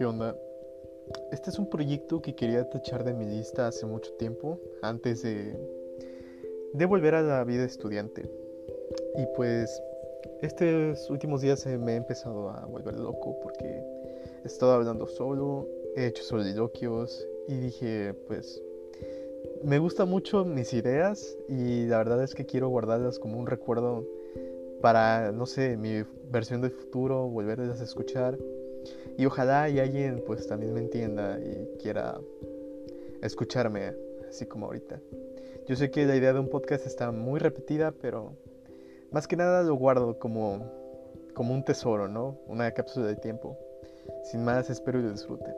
¿qué onda? Este es un proyecto que quería tachar de mi lista hace mucho tiempo, antes de, de volver a la vida estudiante. Y pues estos últimos días me he empezado a volver loco porque he estado hablando solo, he hecho soliloquios y dije, pues, me gustan mucho mis ideas y la verdad es que quiero guardarlas como un recuerdo para, no sé, mi versión del futuro, volverlas a escuchar. Y ojalá y alguien pues también me entienda y quiera escucharme así como ahorita. Yo sé que la idea de un podcast está muy repetida, pero más que nada lo guardo como, como un tesoro, ¿no? Una cápsula de tiempo. Sin más, espero y lo disfruten.